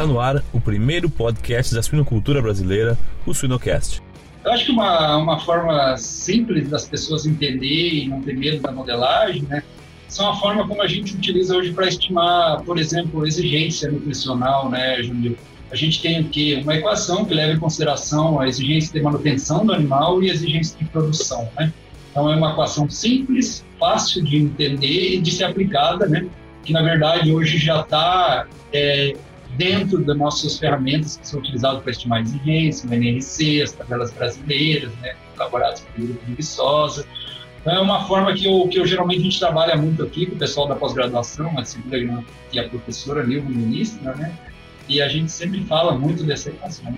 Está no ar o primeiro podcast da suinocultura brasileira, o Suinocast. Eu acho que uma, uma forma simples das pessoas entenderem e não ter medo da modelagem, né, são a forma como a gente utiliza hoje para estimar, por exemplo, exigência nutricional, né, Júnior? A gente tem aqui uma equação que leva em consideração a exigência de manutenção do animal e a exigência de produção, né? Então é uma equação simples, fácil de entender e de ser aplicada, né? Que na verdade hoje já está é, dentro das nossas ferramentas que são utilizadas para estimar exigência, o NRC, as tabelas brasileiras, né? Elaboradas pelo grupo de Viçosa. Então, é uma forma que eu, que eu geralmente a gente trabalha muito aqui com o pessoal da pós-graduação, a segunda é a professora Nilva Ministra, né? E a gente sempre fala muito dessa equação.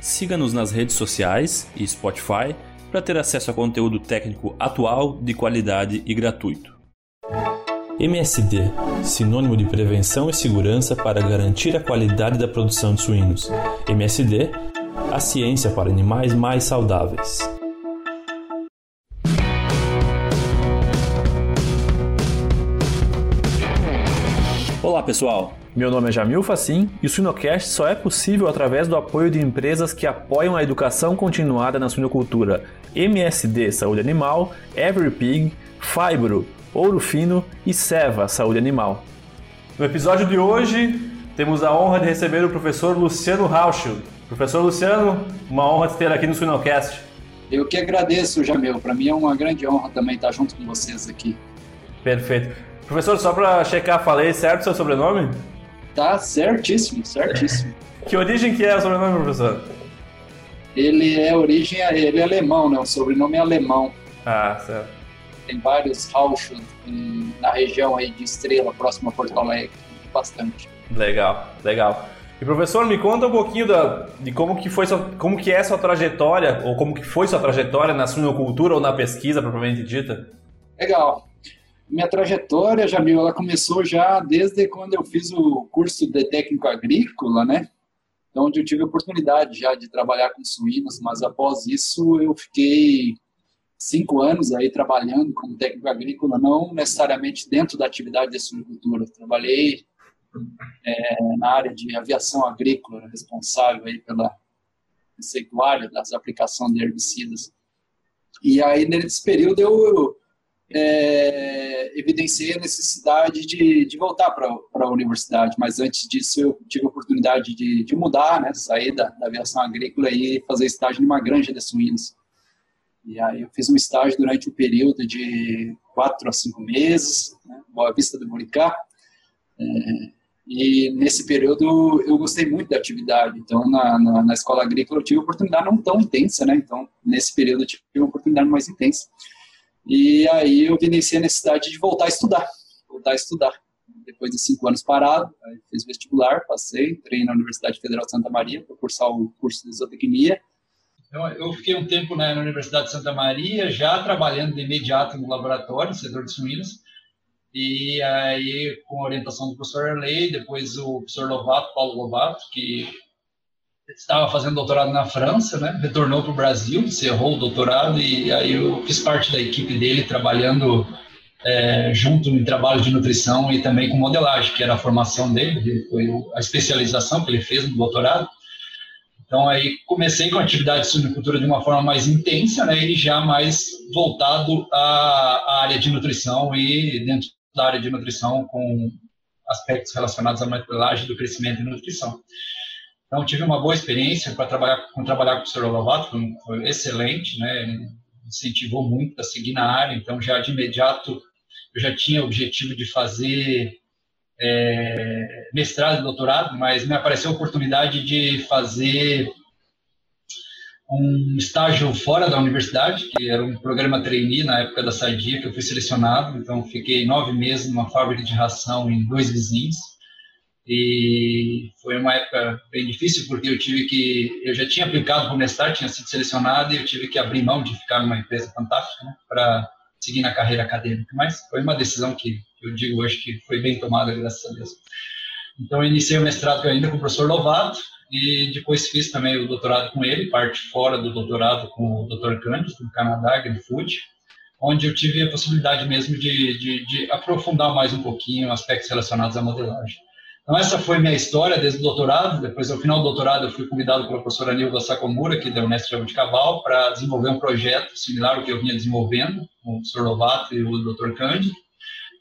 Siga-nos nas redes sociais e Spotify para ter acesso a conteúdo técnico atual, de qualidade e gratuito. MSD sinônimo de prevenção e segurança para garantir a qualidade da produção de suínos. MSD a ciência para animais mais saudáveis. Olá pessoal, meu nome é Jamil Facim e o Suinocast só é possível através do apoio de empresas que apoiam a educação continuada na suinocultura. MSD Saúde Animal, EveryPig, Fibro, Ouro Fino e Seva Saúde Animal. No episódio de hoje, temos a honra de receber o professor Luciano Rauschel. Professor Luciano, uma honra te ter aqui no Suinocast. Eu que agradeço, Jamil. Para mim é uma grande honra também estar junto com vocês aqui. Perfeito. Professor, só para checar, falei certo seu sobrenome? Tá certíssimo, certíssimo. que origem que é o sobrenome, professor? Ele é origem, ele é alemão, né? O sobrenome é alemão. Ah, certo. Tem vários Rausch na região aí de Estrela, próximo a Porto Alegre, bastante. Legal, legal. E professor, me conta um pouquinho da, de como que foi sua, como que é sua trajetória ou como que foi sua trajetória na suinocultura ou na pesquisa propriamente dita. Legal. Minha trajetória, Jamil, ela começou já desde quando eu fiz o curso de técnico agrícola, né? Então, onde eu tive a oportunidade já de trabalhar com suínos, mas após isso eu fiquei cinco anos aí trabalhando como técnico agrícola, não necessariamente dentro da atividade de suinocultura. Trabalhei é, na área de aviação agrícola, responsável aí pela receituária das aplicações de herbicidas. E aí, nesse período, eu é, evidenciei a necessidade de, de voltar para a universidade, mas antes disso eu tive a oportunidade de, de mudar, né, sair da, da, aviação agrícola e fazer estágio numa granja de suínos. E aí eu fiz um estágio durante um período de quatro a cinco meses, né, Boa Vista do Buricá, é, e nesse período eu gostei muito da atividade. Então, na, na, na, escola agrícola eu tive oportunidade não tão intensa, né? Então, nesse período eu tive uma oportunidade mais intensa. E aí eu evidenciei a necessidade de voltar a estudar, voltar a estudar. Depois de cinco anos parado, fiz vestibular, passei, entrei na Universidade Federal de Santa Maria para cursar o curso de zootecnia. Eu fiquei um tempo na Universidade de Santa Maria, já trabalhando de imediato no laboratório, no setor de suínos, e aí com a orientação do professor Arley, depois o professor Lovato, Paulo Lovato, que estava fazendo doutorado na França, né? Retornou para o Brasil, encerrou o doutorado e aí eu fiz parte da equipe dele trabalhando é, junto em trabalho de nutrição e também com modelagem, que era a formação dele, foi a especialização que ele fez no doutorado. Então aí comecei com a atividade de suinocultura de uma forma mais intensa, né? E já mais voltado à, área de nutrição e dentro da área de nutrição com aspectos relacionados à modelagem do crescimento e nutrição. Então, tive uma boa experiência para trabalhar com trabalhar com o Sr. Lovato, foi, foi excelente, né? Incentivou muito a seguir na área, então já de imediato eu já tinha o objetivo de fazer é, mestrado e doutorado, mas me apareceu a oportunidade de fazer um estágio fora da universidade, que era um programa trainee na época da Sadia, que eu fui selecionado, então fiquei nove meses numa fábrica de ração em dois vizinhos, e foi uma época bem difícil porque eu tive que eu já tinha aplicado para o mestrado tinha sido selecionado e eu tive que abrir mão de ficar numa empresa fantástica né, para seguir na carreira acadêmica. Mas foi uma decisão que eu digo hoje que foi bem tomada graças a Deus então eu iniciei o mestrado ainda com o professor Lovato e depois fiz também o doutorado com ele parte fora do doutorado com o Dr. Cândido do Canadá AgriFood onde eu tive a possibilidade mesmo de, de, de aprofundar mais um pouquinho aspectos relacionados à modelagem Então, essa foi minha história desde o doutorado. Depois, ao final do doutorado, eu fui convidado pela professora Nilva Sakomura, aqui da Unesp de Cabal, para desenvolver um projeto similar ao que eu vinha desenvolvendo, com o professor Lovato e o Dr. Cândido,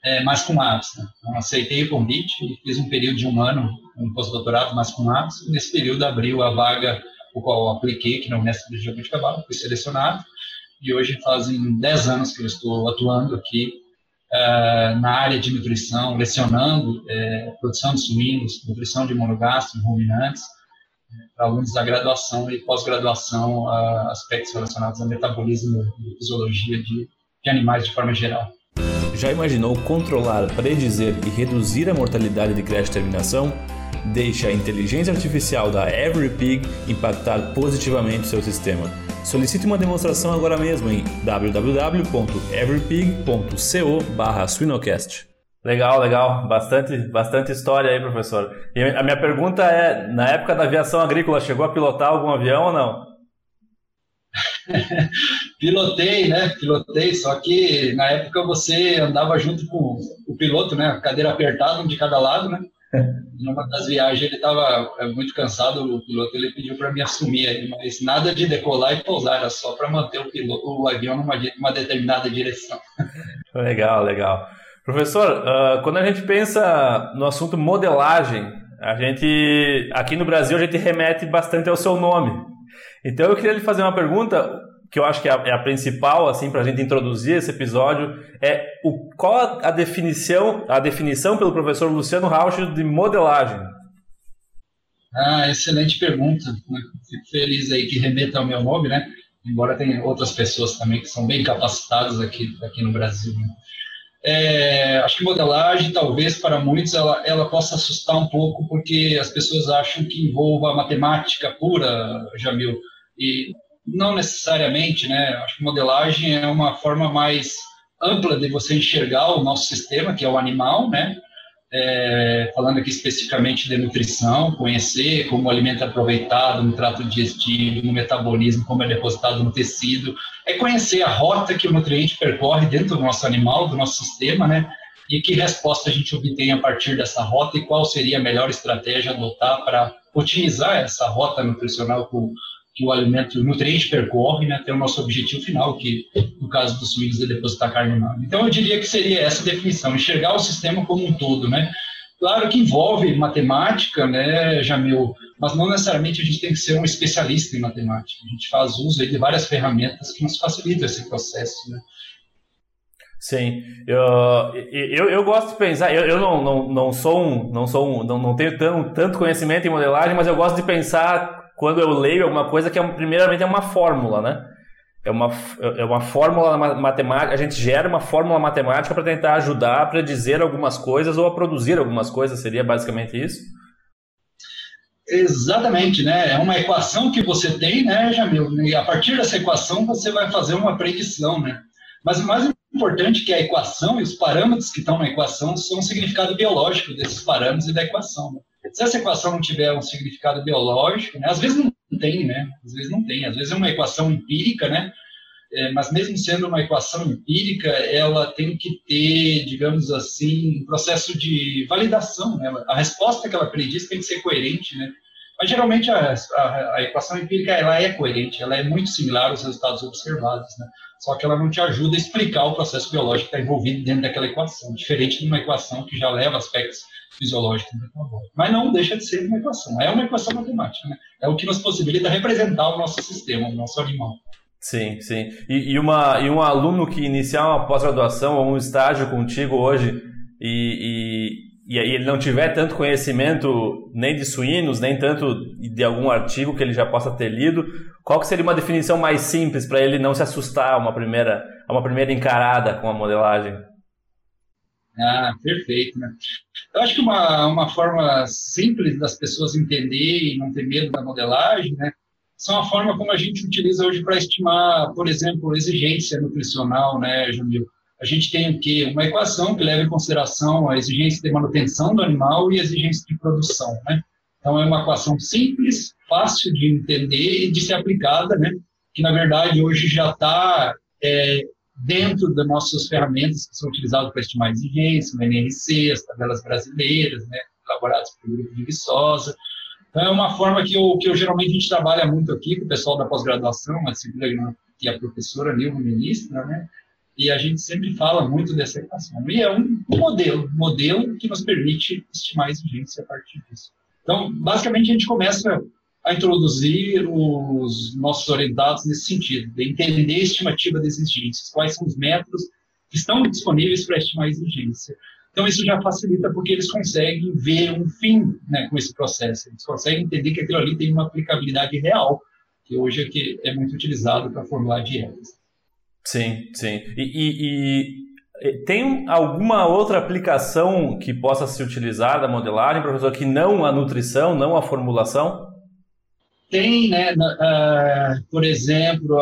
é, mas com aves. Né? Então, aceitei o convite e fiz um período de um ano, um pós-doutorado, mas com aves. Nesse período, abriu a vaga o qual apliquei aqui na Unesp de Cabal, fui selecionado. E hoje fazem 10 anos que eu estou atuando aqui uh, na área de nutrição, lecionando uh, produção de suínos, nutrição de monogastro, ruminantes, uh, para alunos da graduação e pós-graduação, aspectos relacionados ao metabolismo e fisiologia de, de animais de forma geral. Já imaginou controlar, predizer e reduzir a mortalidade de creche terminação? Deixe a inteligência artificial da EveryPig impactar positivamente seu sistema. Solicite uma demonstração agora mesmo em www.everypig.co/suinocast. Legal, legal, bastante, bastante história aí, professor. E a minha pergunta é, na época da aviação agrícola, chegou a pilotar algum avião ou não? Pilotei, né? Pilotei, só que na época você andava junto com o piloto, né? Cadeira apertada, um de cada lado, né? Numa das viagens ele estava é, muito cansado, o piloto ele pediu para me assumir mas nada de decolar e pousar, era só para manter o, piloto, o avião numa uma determinada direção. Legal, legal. Professor, uh, quando a gente pensa no assunto modelagem, a gente aqui no Brasil a gente remete bastante ao seu nome. Então eu queria lhe fazer uma pergunta que eu acho que é a, é a principal assim para a gente introduzir esse episódio é o, qual a, definição a definição pelo professor Luciano Rauch de modelagem. Ah, excelente pergunta. Fico feliz aí que remeta ao meu nome, né? Embora tenha outras pessoas também que são bem capacitadas aqui aqui no Brasil. Né? É, acho que modelagem, talvez para muitos, ela, ela possa assustar um pouco, porque as pessoas acham que envolva matemática pura, Jamil. E não necessariamente, né? Acho que modelagem é uma forma mais ampla de você enxergar o nosso sistema, que é o animal, né? É, falando aqui especificamente de nutrição, conhecer como o alimento é aproveitado no trato digestivo, no metabolismo, como é depositado no tecido, é conhecer a rota que o nutriente percorre dentro do nosso animal, do nosso sistema, né? E que resposta a gente obtém a partir dessa rota e qual seria a melhor estratégia adotar para otimizar essa rota nutricional com que o alimento, o nutriente percorre né, até o nosso objetivo final, que no caso dos suínos é depositar carne humana. Então eu diria que seria essa definição, enxergar o sistema como um todo, né? Claro que envolve matemática, né, Jamil, mas não necessariamente a gente tem que ser um especialista em matemática. A gente faz uso de várias ferramentas que nos facilitam esse processo, né? Sim, eu, eu, eu gosto de pensar, eu, eu não, não, não sou um, não sou um, não, não tenho tão, tanto conhecimento em modelagem, mas eu gosto de pensar quando eu leio alguma coisa que é, primeiramente é uma fórmula, né? É uma, é uma fórmula matemática, a gente gera uma fórmula matemática para tentar ajudar a predizer algumas coisas ou a produzir algumas coisas, seria basicamente isso? Exatamente, né? É uma equação que você tem, né, Jamil? E a partir dessa equação você vai fazer uma predição, né? Mas o mais importante é que a equação e os parâmetros que estão na equação são o significado biológico desses parâmetros e da equação. Né? Se essa equação não tiver um significado biológico, né, às vezes não tem, né? Às vezes não tem. Às vezes é uma equação empírica, né? É, mas mesmo sendo uma equação empírica, ela tem que ter, digamos assim, um processo de validação. Né? A resposta que ela prediz tem que ser coerente, né? Mas geralmente a, a, a, equação empírica ela é coerente, ela é muito similar aos resultados observados, né? Só que ela não te ajuda a explicar o processo biológico que está envolvido dentro daquela equação, diferente de uma equação que já leva aspectos fisiológico metabólico. Mas não deixa de ser uma equação. É uma equação matemática. Né? É o que nos possibilita representar o nosso sistema, o nosso animal. Sim, sim. E, e, uma, e um aluno que iniciar uma pós-graduação ou um estágio contigo hoje e, e, e ele não tiver tanto conhecimento nem de suínos, nem tanto de algum artigo que ele já possa ter lido, qual que seria uma definição mais simples para ele não se assustar a uma primeira, a uma primeira encarada com a modelagem? Ah, perfeito, né? Eu acho que uma, uma forma simples das pessoas entenderem e não ter medo da modelagem, né? São a forma como a gente utiliza hoje para estimar, por exemplo, exigência nutricional, né, Jamil? A gente tem o quê? Uma equação que leva em consideração a exigência de manutenção do animal e a exigência de produção, né? Então, é uma equação simples, fácil de entender e de ser aplicada, né? Que, na verdade, hoje já está é, dentro das nossas ferramentas que são utilizadas para estimar exigência, o NRC, as tabelas brasileiras, né, elaborados pelo grupo de Viçosa. Então, é uma forma que eu, que eu geralmente a gente trabalha muito aqui com o pessoal da pós-graduação, a disciplina que a professora Nilva ministra, né? E a gente sempre fala muito dessa equação. E é um modelo, modelo que nos permite estimar a exigência a partir disso. Então, basicamente, a gente começa a introduzir os nossos orientados nesse sentido, de entender a estimativa das exigências, quais são os métodos que estão disponíveis para estimar a exigência. Então, isso já facilita porque eles conseguem ver um fim né, com esse processo, eles conseguem entender que aquilo ali tem uma aplicabilidade real, que hoje é, que é muito utilizado para formular dietas. Sim, sim. E, e, e, tem alguma outra aplicação que possa se utilizar da modelagem, professor, que não a nutrição, não a formulação? Tem, né, uh, por exemplo,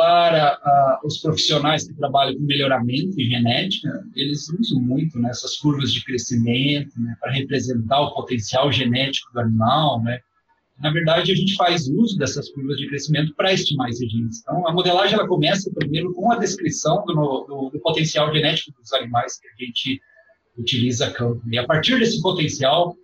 para os profissionais que trabalham com melhoramento e genética, eles usam muito né, essas curvas de crescimento né, para representar o potencial genético do animal, né? Na verdade, a gente faz uso dessas curvas de crescimento para estimar esses genes. Então, a modelagem ela começa primeiro com a descrição do, do, do potencial genético dos animais que a gente utiliza campo. E a partir desse potencial,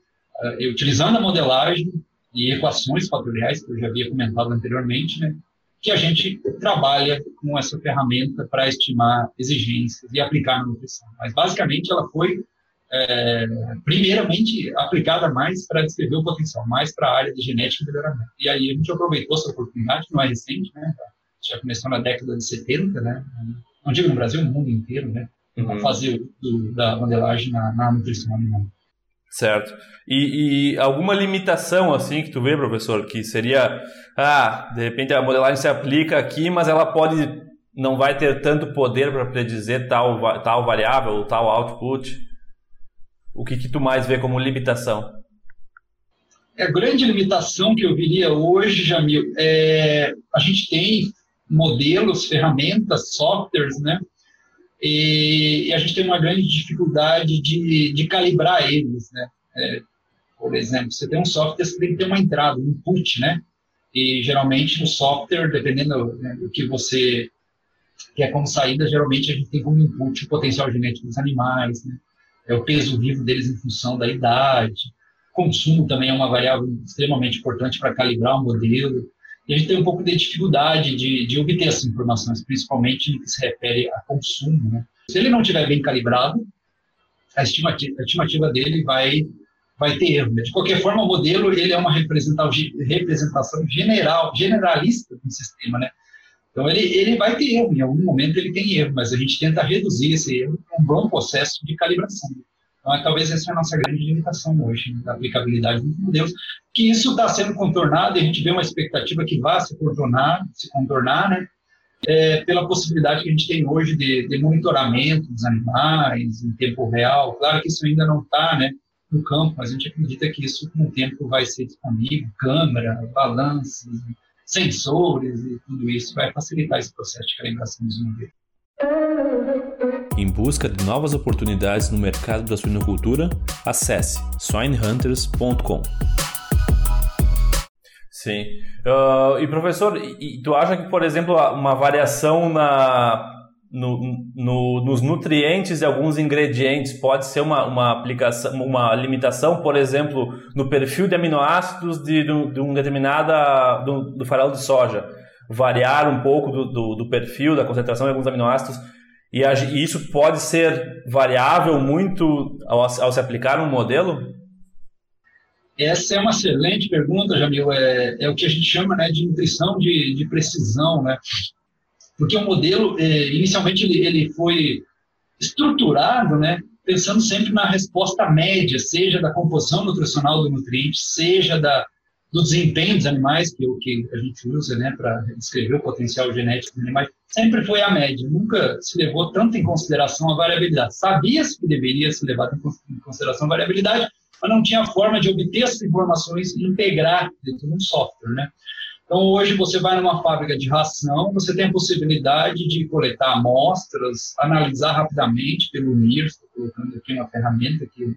uh, utilizando a modelagem e equações fatoriais, que eu já havia comentado anteriormente, né, que a gente trabalha com essa ferramenta para estimar exigências e aplicar na nutrição. Mas, basicamente, ela foi é, primeiramente aplicada mais para descrever o potencial, mais para a área de genética e melhoramento. E aí a gente aproveitou essa oportunidade, que não é recente, né? já começou na década de 70, né? não digo no Brasil, no mundo inteiro, né? Uhum. a fazer do, da modelagem na, na nutrição animal. Certo. E, e, alguma limitação assim que tu vê, professor, que seria, ah, de repente a modelagem se aplica aqui, mas ela pode não vai ter tanto poder para predizer tal tal variável ou tal output o que, que tu mais vê como limitação? É, a grande limitação que eu viria hoje, Jamil, é a gente tem modelos, ferramentas, softwares, né? E, e a gente tem uma grande dificuldade de, de calibrar eles, né? É, por exemplo, você tem um software que tem que ter uma entrada, um input, né? E geralmente no software, dependendo né, do que você quer como saída, geralmente a gente tem como input o potencial genético dos animais, né? é o peso vivo deles em função da idade. Consumo também é uma variável extremamente importante para calibrar o modelo. A gente tem um pouco de dificuldade de, de obter essas informações, principalmente no que se refere a consumo. Né? Se ele não estiver bem calibrado, a estimativa, a estimativa dele vai, vai ter erro. Né? De qualquer forma, o modelo ele é uma representação general, generalista do sistema. Né? Então, ele, ele vai ter erro, em algum momento ele tem erro, mas a gente tenta reduzir esse erro com um bom processo de calibração. Então, é, talvez essa é a nossa grande limitação hoje, né, da aplicabilidade dos modelos, que isso está sendo contornado e a gente vê uma expectativa que vá se contornar, se contornar né, é, pela possibilidade que a gente tem hoje de, de, monitoramento dos animais em tempo real. Claro que isso ainda não está né, no campo, mas a gente acredita que isso com o tempo vai ser disponível, câmera, balanças, sensores e tudo isso vai facilitar esse processo de calibração dos modelos. Em busca de novas oportunidades no mercado da suinocultura, acesse swinehunters.com. Sim. Uh, e professor, e, e tu acha que, por exemplo, uma variação na, no, no, nos nutrientes de alguns ingredientes pode ser uma, uma aplicação, uma limitação, por exemplo, no perfil de aminoácidos de, de, de um determinada do, do, farelo de soja, variar um pouco do, do, do, perfil, da concentração de alguns aminoácidos e, e isso pode ser variável muito ao, ao se aplicar um modelo? Essa é uma excelente pergunta, Jamil. É, é o que a gente chama né, de nutrição de, de precisão, né? porque o modelo, é, inicialmente, ele, ele foi estruturado, né, pensando sempre na resposta média, seja da composição nutricional do nutriente, seja da, do desempenho dos animais, que é o que a gente usa né, para descrever o potencial genético dos animais, sempre foi a média. Nunca se levou tanto em consideração a variabilidade. Sabia-se que deveria se levar em consideração a variabilidade, mas não tinha forma de obter essas informações e integrar dentro de um software. Né? Então, hoje você vai numa fábrica de ração, você tem a possibilidade de coletar amostras, analisar rapidamente pelo NIR, estou colocando aqui uma ferramenta que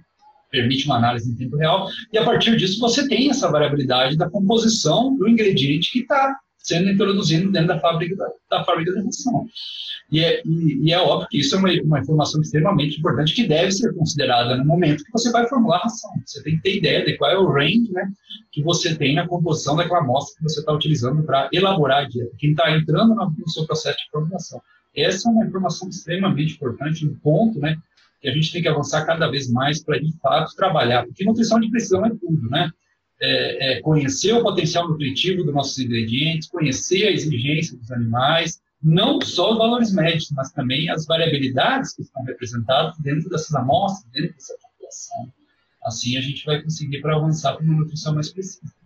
permite uma análise em tempo real, e a partir disso você tem essa variabilidade da composição do ingrediente que está sendo introduzido dentro da fábrica da, da fábrica de ração. E é, e, e é, óbvio que isso é uma, uma, informação extremamente importante que deve ser considerada no momento que você vai formular a ração. Você tem que ter ideia de qual é o range né, que você tem na composição daquela amostra que você está utilizando para elaborar a dieta. Quem está entrando no, no seu processo de formulação. Essa é uma informação extremamente importante, um ponto né, que a gente tem que avançar cada vez mais para, de fato, trabalhar. Porque nutrição de precisão é tudo, né? É, é conhecer o potencial nutritivo dos nossos ingredientes, conhecer a exigência dos animais, não só os valores médicos, mas também as variabilidades que estão representadas dentro dessas amostras, dentro dessa população. Assim a gente vai conseguir para avançar para uma nutrição mais específica.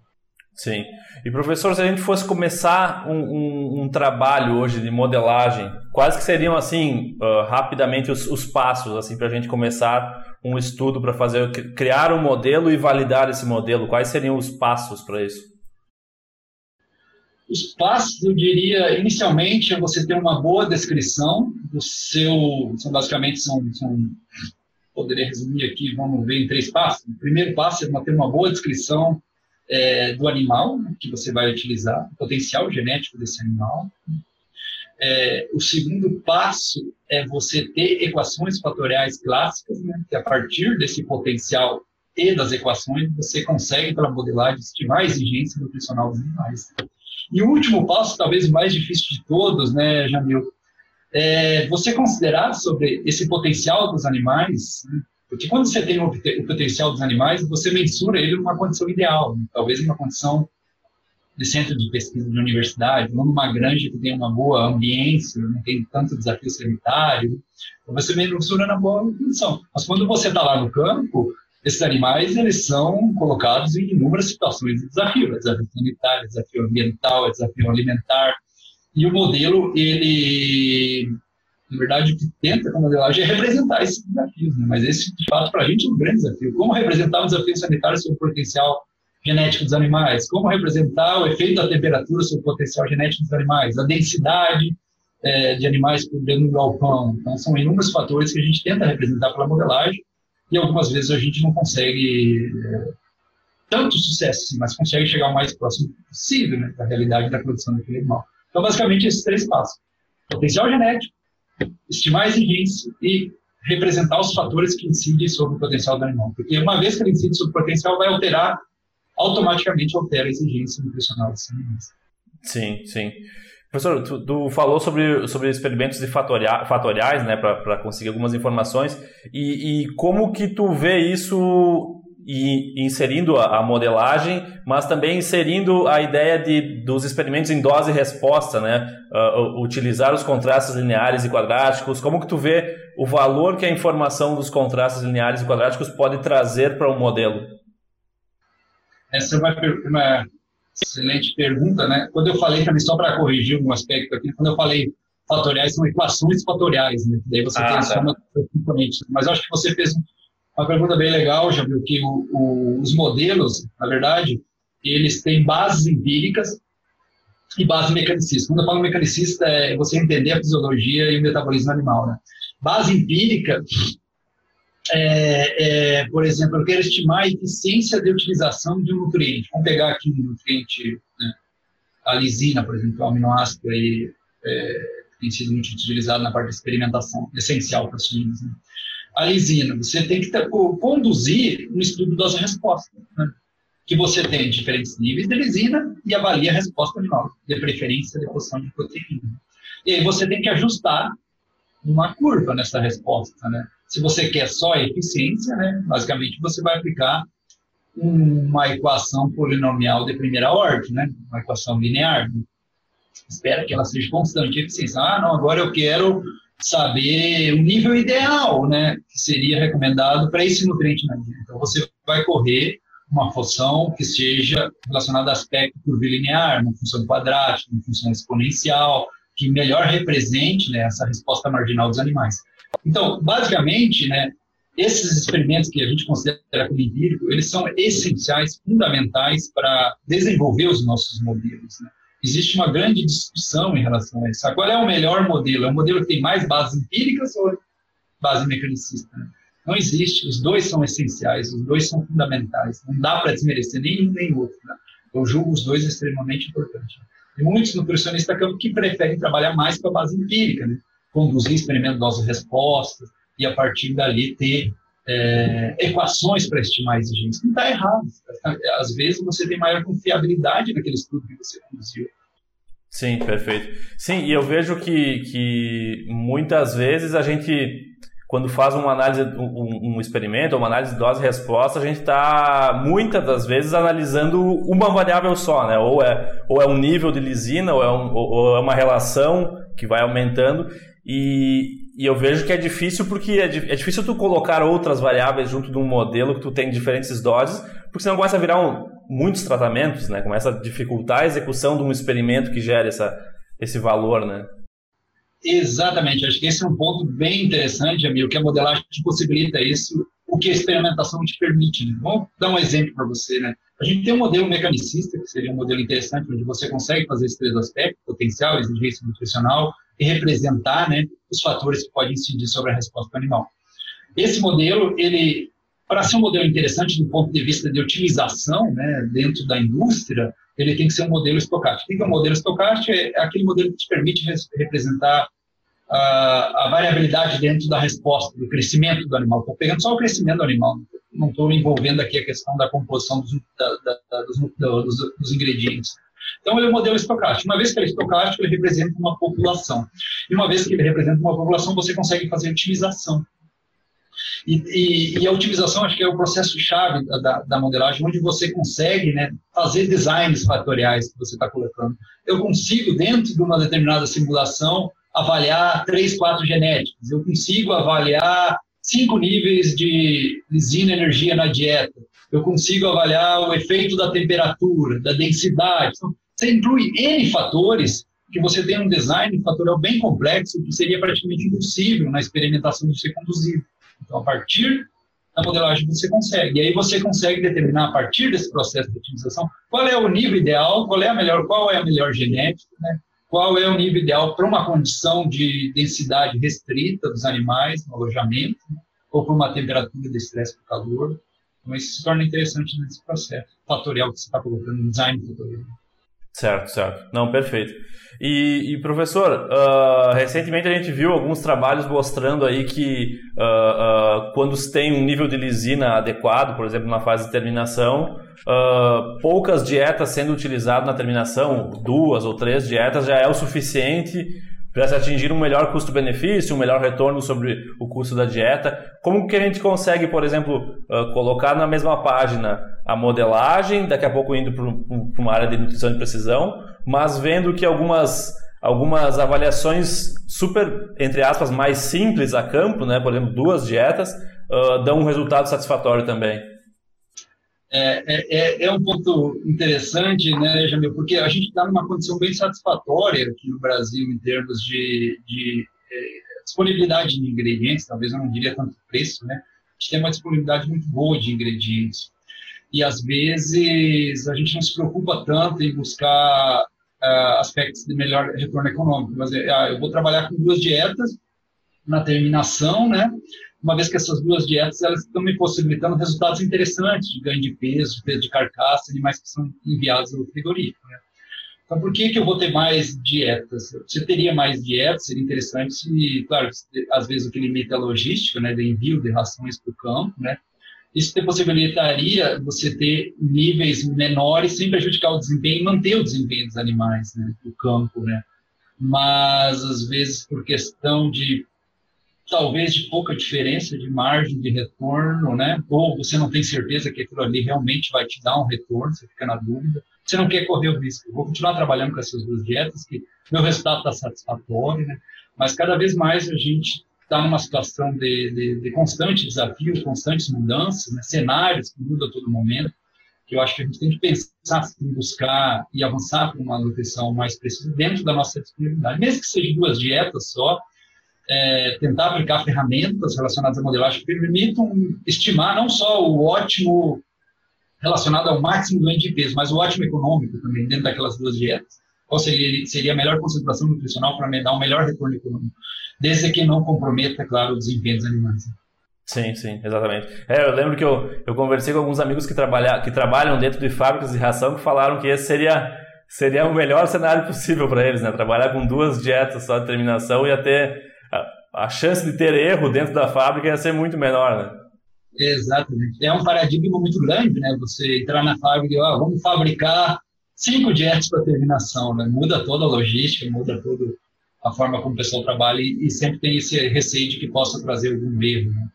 Sim. E professor, se a gente fosse começar um, um, um trabalho hoje de modelagem, quais que seriam assim uh, rapidamente os, os, passos assim para a gente começar um estudo para fazer criar um modelo e validar esse modelo? Quais seriam os passos para isso? Os passos, eu diria, inicialmente é você ter uma boa descrição do seu, são basicamente são, são poderia resumir aqui, vamos ver em três passos. O primeiro passo é ter uma boa descrição é, do animal né, que você vai utilizar, o potencial genético desse animal. É, o segundo passo é você ter equações fatoriais clássicas, né, que a partir desse potencial e das equações você consegue, pela modelagem, estimar a exigência nutricional dos animais. E o último passo, talvez o mais difícil de todos, né, Jamil, é você considerar sobre esse potencial dos animais, né, porque quando você tem o, potencial dos animais, você mensura ele numa condição ideal, né? talvez numa condição de centro de pesquisa de universidade, não numa granja que tem uma boa ambiência, não tem tanto desafio sanitário, você mensura na boa condição. Mas quando você está lá no campo, esses animais eles são colocados em inúmeras situações de desafio, é desafio sanitário, desafio ambiental, desafio alimentar, e o modelo ele na verdade, o que tenta com a modelagem é representar esses desafios, né? mas esse, de fato, para a gente é um grande desafio. Como representar um desafio sanitário sobre o potencial genético dos animais? Como representar o efeito da temperatura sobre o potencial genético dos animais? A densidade é, de animais por dentro do galpão. Então, são inúmeros fatores que a gente tenta representar pela modelagem e algumas vezes a gente não consegue é, tanto sucesso, assim, mas consegue chegar o mais próximo possível né, da realidade da produção daquele animal. Então, basicamente, esses três passos. Potencial genético, estimar a exigência e representar os fatores que incidem sobre o potencial do animal. Porque uma vez que ele incide sobre o potencial, vai alterar, automaticamente altera a exigência nutricional dos animais. Sim, sim. Professor, tu, tu, falou sobre, sobre experimentos de fatoria, fatoriais, né, para conseguir algumas informações, e, e como que tu vê isso e inserindo a, modelagem, mas também inserindo a ideia de, dos experimentos em dose e resposta, né? Uh, utilizar os contrastes lineares e quadráticos. Como que tu vê o valor que a informação dos contrastes lineares e quadráticos pode trazer para o um modelo? Essa é uma, uma, excelente pergunta, né? Quando eu falei também, só para corrigir um aspecto aqui, quando eu falei fatoriais, são equações fatoriais, né? Daí você ah, tem a tá. soma componentes. Mas eu acho que você fez uma pergunta bem legal, já viu que o, o, os modelos, na verdade, eles têm bases empíricas e base mecanicista. Quando eu falo mecanicista, é você entender a fisiologia e o metabolismo animal. Né? Base empírica é, é, por exemplo, eu quero estimar a eficiência de utilização de um nutriente. Vamos pegar aqui um nutriente, né? a lisina, por exemplo, é um aminoácido aí, é, tem sido muito utilizado na parte de experimentação, essencial para suínos. Né? A lisina. Você tem que conduzir um estudo dose-resposta, né? que você tem diferentes níveis de lisina e avalia a resposta animal, de preferência de posição de proteína. E aí você tem que ajustar uma curva nessa resposta, né? Se você quer só eficiência, né, basicamente você vai aplicar uma equação polinomial de primeira ordem, né, uma equação linear. Espera que ela seja constante eficiência. Ah, não, agora eu quero saber o nível ideal, né, que seria recomendado para esse nutriente na dieta. Então, você vai correr uma função que seja relacionada a aspecto curvilinear, uma função quadrática, uma função exponencial, que melhor represente né, essa resposta marginal dos animais. Então, basicamente, né, esses experimentos que a gente considera como empírico, eles são essenciais, fundamentais para desenvolver os nossos modelos. Né? Existe uma grande discussão em relação a isso. Qual é o melhor modelo? É um modelo que tem mais bases empíricas ou base mecanicista? Não existe. Os dois são essenciais, os dois são fundamentais. Não dá para desmerecer nem um nem outro. Né? Eu julgo os dois extremamente importantes. Tem muitos nutricionistas que preferem trabalhar mais com a base empírica, né? conduzir experimento dose-resposta e a partir dali ter é, equações para estimar a exigência. Não está errado. Às vezes você tem maior confiabilidade naquele estudo que você conduziu. Sim, perfeito. Sim, e eu vejo que, que muitas vezes a gente, quando faz uma análise, um, um experimento, uma análise de dose-resposta, a gente está, muitas das vezes, analisando uma variável só, né? Ou é, ou é um nível de lisina, ou é, um, ou é uma relação que vai aumentando, e, e eu vejo que é difícil porque é, é, difícil tu colocar outras variáveis junto de um modelo que tu tem diferentes doses, porque senão começa a virar um, muitos tratamentos, né? Começa a dificultar a execução de um experimento que gera essa, esse valor, né? Exatamente, acho que esse é um ponto bem interessante, amigo, que a modelagem te possibilita isso, o que a experimentação te permite. Né? Vamos dar um exemplo para você, né? A gente tem um modelo mecanicista, que seria um modelo interessante, onde você consegue fazer esses três aspectos, potencial, exigência nutricional, e representar né, os fatores que podem incidir sobre a resposta animal. Esse modelo, ele, para ser um modelo interessante do ponto de vista de otimização né, dentro da indústria, ele tem que ser um modelo estocástico. O que é um modelo estocástico? É aquele modelo que te permite representar a, a variabilidade dentro da resposta, do crescimento do animal. Estou pegando só o crescimento do animal, não estou envolvendo aqui a questão da composição dos, da, da, dos, dos, dos ingredientes. Então, ele é um modelo estocástico. Uma vez que ele é estocástico, ele representa uma população. E uma vez que ele representa uma população, você consegue fazer otimização. E, e, e a otimização, acho que é o processo-chave da, da, modelagem, onde você consegue né, fazer designs fatoriais que você está colocando. Eu consigo, dentro de uma determinada simulação, avaliar três, quatro genéticas. Eu consigo avaliar cinco níveis de lisina energia na dieta. Eu consigo avaliar o efeito da temperatura, da densidade. Então, você inclui N fatores que você tem um design fatorial bem complexo que seria praticamente impossível na experimentação de ser conduzido. Então, a partir da modelagem você consegue. E aí você consegue determinar a partir desse processo de otimização qual é o nível ideal, qual é a melhor, qual é a melhor genética, né? qual é o nível ideal para uma condição de densidade restrita dos animais no alojamento, né? ou para uma temperatura de estresse por calor. Então, isso se torna interessante nesse processo fatorial que você está colocando, design fatorial. Certo, certo. Não, perfeito. E, e professor, uh, recentemente a gente viu alguns trabalhos mostrando aí que uh, uh, quando tem um nível de lisina adequado, por exemplo, na fase de terminação, poucas dietas sendo utilizadas na terminação, duas ou três dietas já é o suficiente para se atingir um melhor custo-benefício, um melhor retorno sobre o custo da dieta. Como que a gente consegue, por exemplo, colocar na mesma página a modelagem, daqui a pouco indo para uma área de nutrição de precisão, mas vendo que algumas, algumas avaliações super, entre aspas, mais simples a campo, né, por exemplo, duas dietas, uh, dão um resultado satisfatório também. É, é, é, é um ponto interessante, né, Jamil, porque a gente está numa condição bem satisfatória aqui no Brasil em termos de, de é, disponibilidade de ingredientes, talvez eu não diria tanto preço, né? A gente tem uma disponibilidade muito boa de ingredientes e às vezes a gente não se preocupa tanto em buscar uh, aspectos de melhor retorno econômico. Mas uh, eu vou trabalhar com duas dietas na terminação, né? Uma vez que essas duas dietas elas estão me possibilitando resultados interessantes de ganho de peso, de peso de carcaça, animais que são enviados ao frigorífico. Né? Então, por que, que eu vou ter mais dietas? Você teria mais dietas, seria interessante se, claro, às vezes o que limita a logística, né, de envio de rações para o campo, né? Isso te possibilitaria você ter níveis menores sem prejudicar o desempenho e manter o desempenho dos animais, né, do campo, né? Mas às vezes por questão de talvez de pouca diferença de margem de retorno, né? Ou você não tem certeza que aquilo ali realmente vai te dar um retorno, você fica na dúvida. Você não quer correr o risco. Eu vou continuar trabalhando com essas duas dietas, que meu resultado está satisfatório, né? Mas cada vez mais a gente está numa situação de, de, de, constante desafio, constantes mudanças, né? cenários que mudam a todo momento, que eu acho que a gente tem que pensar em buscar e avançar para uma nutrição mais precisa dentro da nossa disponibilidade. Mesmo que sejam duas dietas só, é, tentar aplicar ferramentas relacionadas à modelagem que permitam estimar não só o ótimo relacionado ao máximo do de peso, mas o ótimo econômico também dentro daquelas duas dietas. Qual seria, seria a melhor concentração nutricional para me dar um melhor retorno econômico? desde que não comprometa, claro, o desempenho dos animais. Sim, sim, exatamente. É, eu lembro que eu, eu conversei com alguns amigos que, trabalha, que trabalham dentro de fábricas de ração que falaram que esse seria, seria o melhor cenário possível para eles, né? Trabalhar com duas dietas só de terminação ia ter a, a chance de ter erro dentro da fábrica ia ser muito menor, né? Exatamente. É um paradigma muito grande, né? Você entrar na fábrica e ah, vamos fabricar cinco jets para terminação, né? Muda toda a logística, muda toda a forma como o pessoal trabalha e, e sempre tem esse receio de que possa trazer algum erro. Né?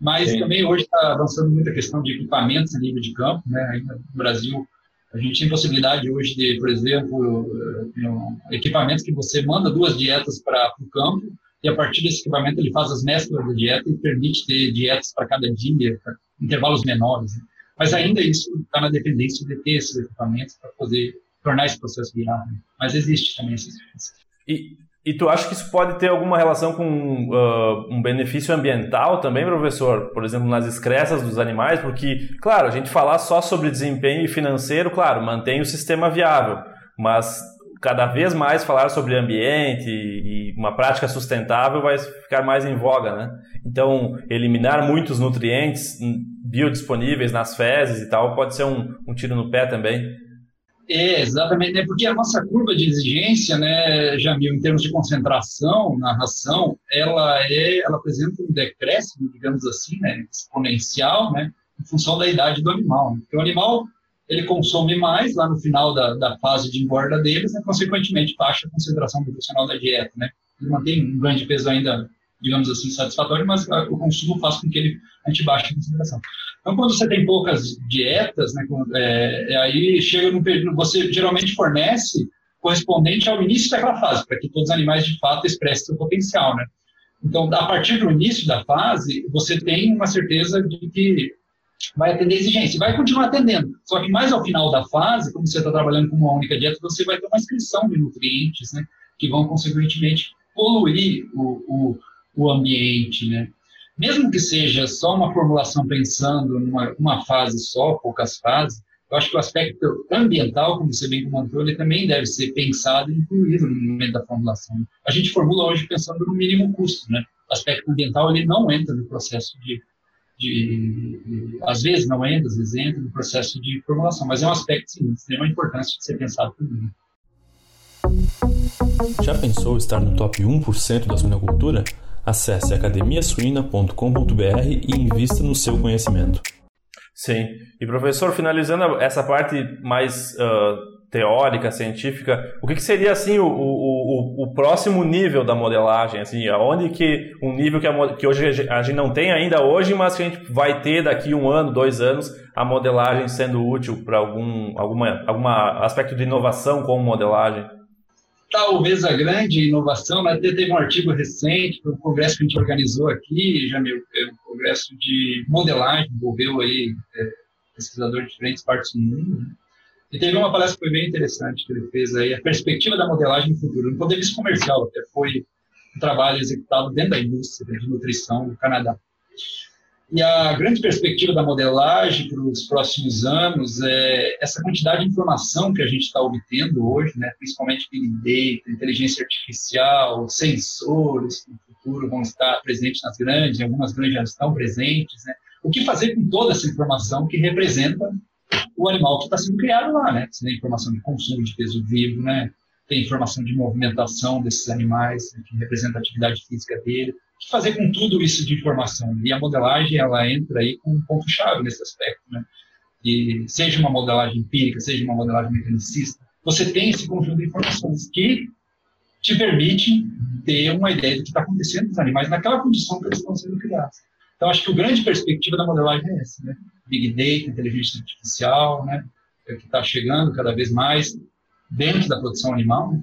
Mas Sim. também hoje está avançando muita questão de equipamentos a nível de campo, né? Ainda no Brasil a gente tem possibilidade hoje de, por exemplo, eh, equipamentos que você manda duas dietas para o campo e a partir desse equipamento ele faz as mesclas da dieta e permite ter dietas para cada dia, intervalos menores. Né? Mas ainda isso está na dependência de ter esses equipamentos para poder tornar esse processo viável. Né? Mas existe também essa diferença. E, e tu acha que isso pode ter alguma relação com uh, um benefício ambiental também, professor? Por exemplo, nas excrestas dos animais? Porque, claro, a gente falar só sobre desempenho financeiro, claro, mantém o sistema viável, mas cada vez mais falar sobre ambiente e uma prática sustentável vai ficar mais em voga, né? Então, eliminar muitos nutrientes biodisponíveis nas fezes e tal pode ser um, um tiro no pé também. É, exatamente, né? porque a nossa curva de exigência, né, Jamil, em termos de concentração na ração, ela é, ela apresenta um decréscimo, digamos assim, né, exponencial, né, em função da idade do animal. Porque o animal ele consome mais lá no final da, da fase de engorda deles, né, consequentemente baixa a concentração nutricional da dieta, né? Ele mantém um ganho de peso ainda, digamos assim, satisfatório, mas a, o consumo faz com que ele, a gente baixe a concentração. Então, quando você tem poucas dietas, né, é, é, aí chega no período, você geralmente fornece correspondente ao início daquela fase, para que todos os animais de fato expressem seu potencial, né? Então, a partir do início da fase, você tem uma certeza de que vai atender a exigência, vai continuar atendendo. Só que mais ao final da fase, como você está trabalhando com uma única dieta, você vai ter uma inscrição de nutrientes, né, que vão, consequentemente, poluir o, o, o ambiente, né. Mesmo que seja só uma formulação pensando numa uma fase só, poucas fases, eu acho que o aspecto ambiental, como você bem comentou, ele também deve ser pensado e incluído no momento da formulação. A gente formula hoje pensando no mínimo custo, né? O aspecto ambiental ele não entra no processo de de, às vezes não entra, às vezes entra no processo de formulação, mas é um aspecto sim, de extrema importância de ser pensado também. Já pensou estar no top 1% da suinocultura? Acesse academiasuina.com.br e invista no seu conhecimento. Sim. E professor, finalizando essa parte mais uh teórica, científica, o que, que seria assim o, o, o, próximo nível da modelagem, assim, aonde que um nível que, a, que hoje a gente não tem ainda hoje, mas que a gente vai ter daqui um ano, dois anos, a modelagem sendo útil para algum alguma, alguma aspecto de inovação com modelagem? Talvez a grande inovação, né? teve um artigo recente para um congresso que a gente organizou aqui, já meu, é um congresso de modelagem, envolveu aí é, pesquisadores de diferentes partes do mundo, né? E teve uma palestra que foi bem interessante que ele fez aí, a perspectiva da modelagem no futuro. No de comercial, até foi um trabalho executado dentro da indústria de nutrição do Canadá. E a grande perspectiva da modelagem para os próximos anos é essa quantidade de informação que a gente está obtendo hoje, né, principalmente Big Data, inteligência artificial, sensores que no futuro vão estar presentes nas grandes, algumas grandes já estão presentes. Né? O que fazer com toda essa informação que representa o animal que está sendo criado lá, né? Você tem informação de consumo de peso vivo, né? Tem informação de movimentação desses animais, né? que representa a atividade física dele. Que fazer com tudo isso de informação? E a modelagem, ela entra aí com um ponto-chave nesse aspecto, né? E seja uma modelagem empírica, seja uma modelagem mecanicista, você tem esse conjunto de informações que te permite ter uma ideia do que está acontecendo com os animais naquela condição que eles estão sendo criados. Então, acho que a grande perspectiva da modelagem é essa, né? Big Data, inteligência artificial, né? É que está chegando cada vez mais dentro da produção animal.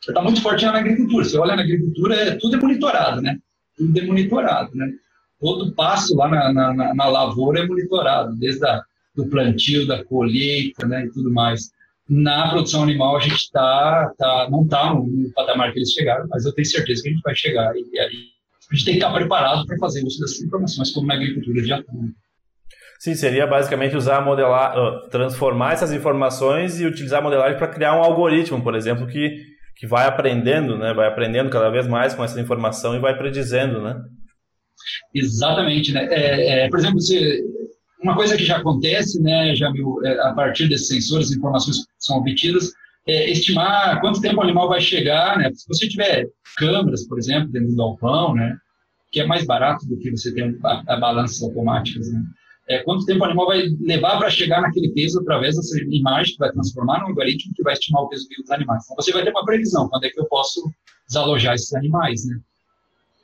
Está muito forte na agricultura. Você olha na agricultura, é, tudo é monitorado, né? Tudo é monitorado, né? Todo passo lá na, na, na lavoura é monitorado, desde a, do plantio, da colheita, né? E tudo mais. Na produção animal, a gente tá, tá, não está no, patamar que eles chegaram, mas eu tenho certeza que a gente vai chegar. E aí a gente tem que estar preparado para fazer uso dessas informações, como na agricultura já estão. Sim, seria basicamente usar modelar, uh, transformar essas informações e utilizar a modelagem para criar um algoritmo, por exemplo, que, que vai aprendendo, né? Vai aprendendo cada vez mais com essa informação e vai predizendo, né? Exatamente, né? É, é, por exemplo, você, uma coisa que já acontece, né, já viu, é, a partir desses sensores, informações que são obtidas, é estimar quanto tempo o animal vai chegar, né? Se você tiver câmeras, por exemplo, dentro do galpão, né, que é mais barato do que você ter a, a balanças automáticas, né? É, quanto tempo o animal vai levar para chegar naquele peso através dessa imagem que vai transformar no algoritmo que vai estimar o peso dos animais. Então, você vai ter uma previsão, quando é que eu posso desalojar esses animais, né?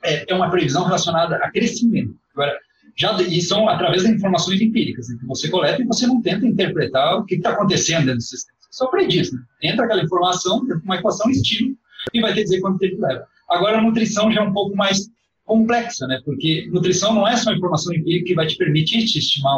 É, é uma previsão relacionada a crescimento. Agora, já, e são através de informações empíricas, né, que você coleta e você não tenta interpretar o que está acontecendo dentro do sistema. Só prediz, né? Entra aquela informação, uma equação estilo, e vai que dizer quanto tempo leva. Agora, a nutrição já é um pouco mais complexa, né? Porque nutrição não é só informação empírica que vai te permitir te estimar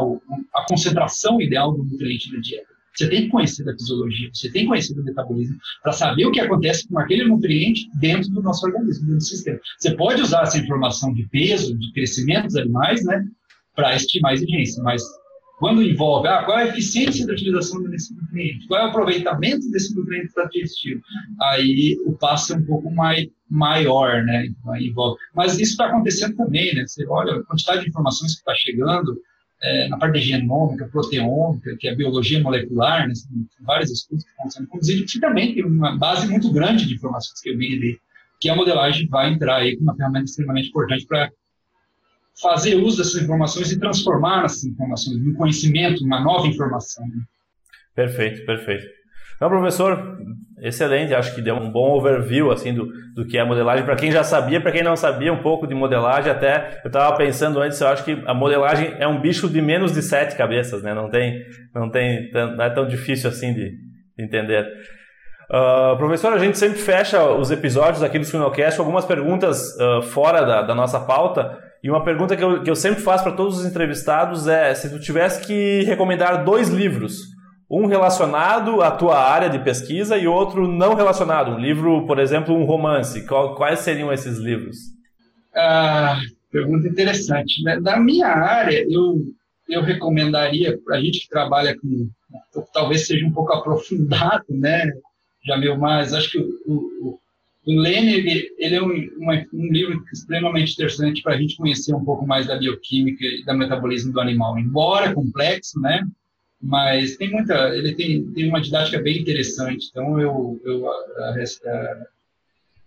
a concentração ideal do nutriente na dieta. Você tem que conhecer da fisiologia, você tem que conhecer do metabolismo para saber o que acontece com aquele nutriente dentro do nosso organismo, dentro do sistema. Você pode usar essa informação de peso, de crescimento dos animais, né, para estimar a exigência, mas quando envolve ah, qual é a eficiência da utilização desse nutriente, qual é o aproveitamento desse nutriente para digestivo, aí o passo é um pouco mais maior, né? envolve. Mas isso está acontecendo também, né? Você olha a quantidade de informações que está chegando, é, na parte genômica, proteômica, que é a biologia molecular, né, vários estudos que estão sendo conduzidos, que também tem uma base muito grande de informações que eu vi ali, que a modelagem vai entrar aí como uma ferramenta extremamente importante para fazer uso dessas informações e transformar essas informações em conhecimento, uma nova informação. Né? Perfeito, perfeito. Então, professor, excelente. Acho que deu um bom overview assim do, do que é modelagem. Para quem já sabia, para quem não sabia um pouco de modelagem, até eu estava pensando antes, eu acho que a modelagem é um bicho de menos de sete cabeças, né? Não tem, não tem, não é tão difícil assim de, de entender. Uh, professor, a gente sempre fecha os episódios aqui do Finocast com algumas perguntas uh, fora da, da, nossa pauta. E uma pergunta que eu, que eu sempre faço para todos os entrevistados é: se tu tivesse que recomendar dois livros um relacionado à tua área de pesquisa e outro não relacionado. Um livro, por exemplo, um romance. Quais seriam esses livros? Ah, pergunta interessante. Da minha área, eu, eu recomendaria, para a gente que trabalha com. Talvez seja um pouco aprofundado, né, Jamil, mas acho que o, o, o Lene, ele, é um, um livro extremamente interessante para a gente conhecer um pouco mais da bioquímica e do metabolismo do animal. Embora complexo, né, mas tem muita, ele tem, tem uma didática bem interessante, então eu, eu a,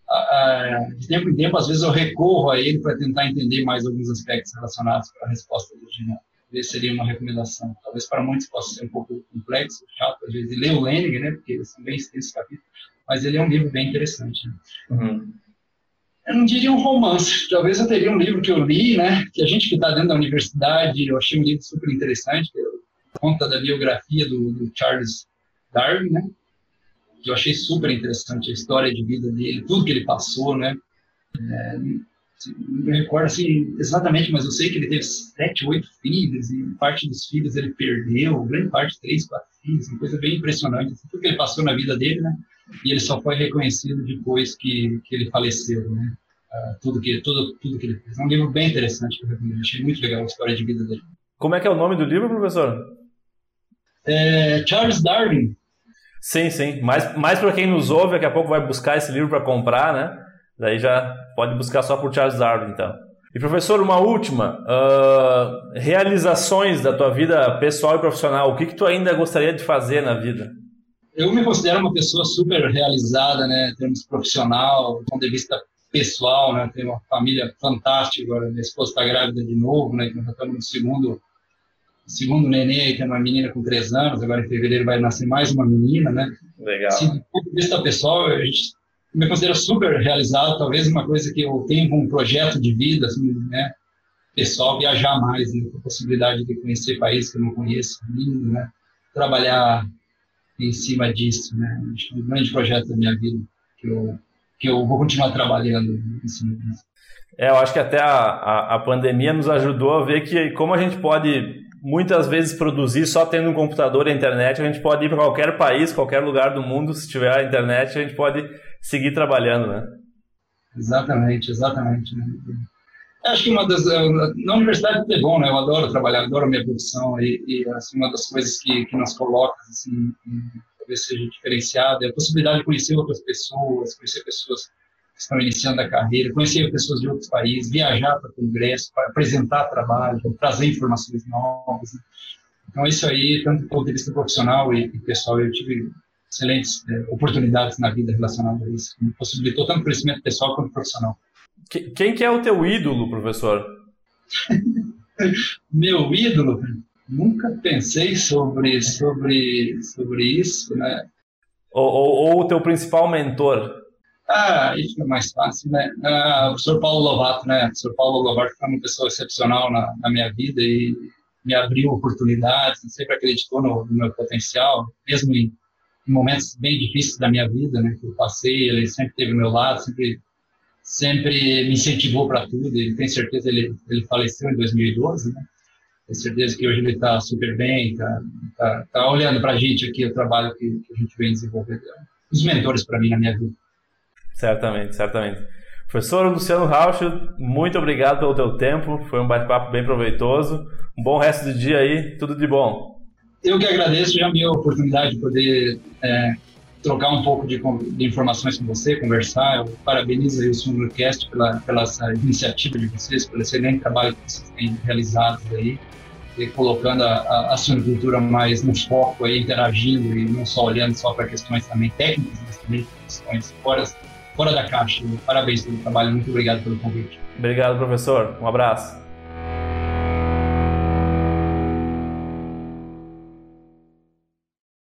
a, a, de tempo em tempo, às vezes eu recorro a ele para tentar entender mais alguns aspectos relacionados à resposta original. Essa seria uma recomendação. Talvez para muitos possa ser um pouco complexo, chato, às vezes, ler o Lenin, né, porque eles são bem extensos capítulos, mas ele é um livro bem interessante. Né? Uhum. Eu não diria um romance, talvez eu teria um livro que eu li, né, que a gente que está dentro da universidade, eu achei um livro super interessante, que conta da biografia do, do, Charles Darwin, né? Que eu achei super interessante a história de vida dele, tudo que ele passou, né? É, não me recordo assim, exatamente, mas eu sei que ele teve sete, oito filhos e parte dos filhos ele perdeu, grande parte, três, quatro filhos, uma coisa bem impressionante, tudo que ele passou na vida dele, né? E ele só foi reconhecido depois que, que ele faleceu, né? Uh, tudo que tudo tudo que ele fez. É um livro bem interessante que eu recomendo. Achei muito legal a história de vida dele. Como é que é o nome do livro, professor? É Charles Darwin. Sim, sim. Mais, mais para quem nos ouve, daqui a pouco vai buscar esse livro para comprar, né? Daí já pode buscar só por Charles Darwin, então. E professor, uma última. Uh, realizações da tua vida pessoal e profissional. O que, que tu ainda gostaria de fazer na vida? Eu me considero uma pessoa super realizada, né? Em termos profissional, do ponto de vista pessoal, né? Tenho uma família fantástica agora. Minha esposa está grávida de novo, né? Nós estamos no segundo segundo neném, que é uma menina com três anos, agora em fevereiro vai nascer mais uma menina, né? Legal. Assim, do ponto de vista pessoal, a gente me considero super realizado, talvez uma coisa que eu tenho como projeto de vida, assim, né? Pessoal, viajar mais, né? a possibilidade de conhecer países que eu não conheço, lindo, né? Trabalhar em cima disso, né? Acho que é um grande projeto da minha vida, que eu, que eu vou continuar trabalhando em cima disso. É, eu acho que até a, a, a pandemia nos ajudou a ver que como a gente pode muitas vezes produzir só tendo um computador e internet, a gente pode ir para qualquer país, qualquer lugar do mundo, se tiver a internet, a gente pode seguir trabalhando, né? Exatamente, exatamente. Né? Acho que uma das na universidade é bom, né? Eu adoro trabalhar, adoro a minha profissão e, e assim, uma das coisas que, que nos coloca assim, talvez seja diferenciada é a possibilidade de conhecer outras pessoas, conhecer pessoas estão iniciando a carreira, conhecer pessoas de outros países, viajar para congresso, para apresentar trabalho, trazer informações novas. Né? Então, isso aí, tanto do ponto de vista profissional e, pessoal, eu tive excelentes é, oportunidades na vida relacionadas a isso, que me possibilitou tanto crescimento pessoal quanto profissional. Quem que é o teu ídolo, professor? Meu ídolo? Nunca pensei sobre, sobre, sobre isso, né? Ou, ou, ou o teu principal mentor? Ah, isso é mais fácil, né? Ah, o professor Paulo Lovato, né? O professor Paulo Lovato foi uma pessoa excepcional na, na minha vida e me abriu oportunidades, sempre acreditou no, no meu potencial, mesmo em, em, momentos bem difíceis da minha vida, né? Que eu passei, ele sempre esteve ao meu lado, sempre, sempre me incentivou para tudo. Ele tem certeza, ele, ele faleceu em 2012, né? Tenho certeza que hoje ele está super bem, está tá, tá olhando para a gente aqui, o trabalho que, que a gente vem desenvolvendo. Os mentores para mim na minha vida. Certamente, certamente. Professor Luciano Rauch, muito obrigado pelo teu tempo, foi um bate-papo bem proveitoso. Um bom resto do dia aí, tudo de bom. Eu que agradeço já a minha oportunidade de poder é, trocar um pouco de, de, informações com você, conversar. Eu parabenizo o Sundercast pela, pela essa iniciativa de vocês, pelo excelente trabalho que vocês têm realizado aí, e colocando a, a, a suinocultura mais no foco aí, interagindo e não só olhando só para questões também técnicas, mas também questões fora fora da caixa. Parabéns pelo trabalho, muito obrigado pelo convite. Obrigado, professor. Um abraço.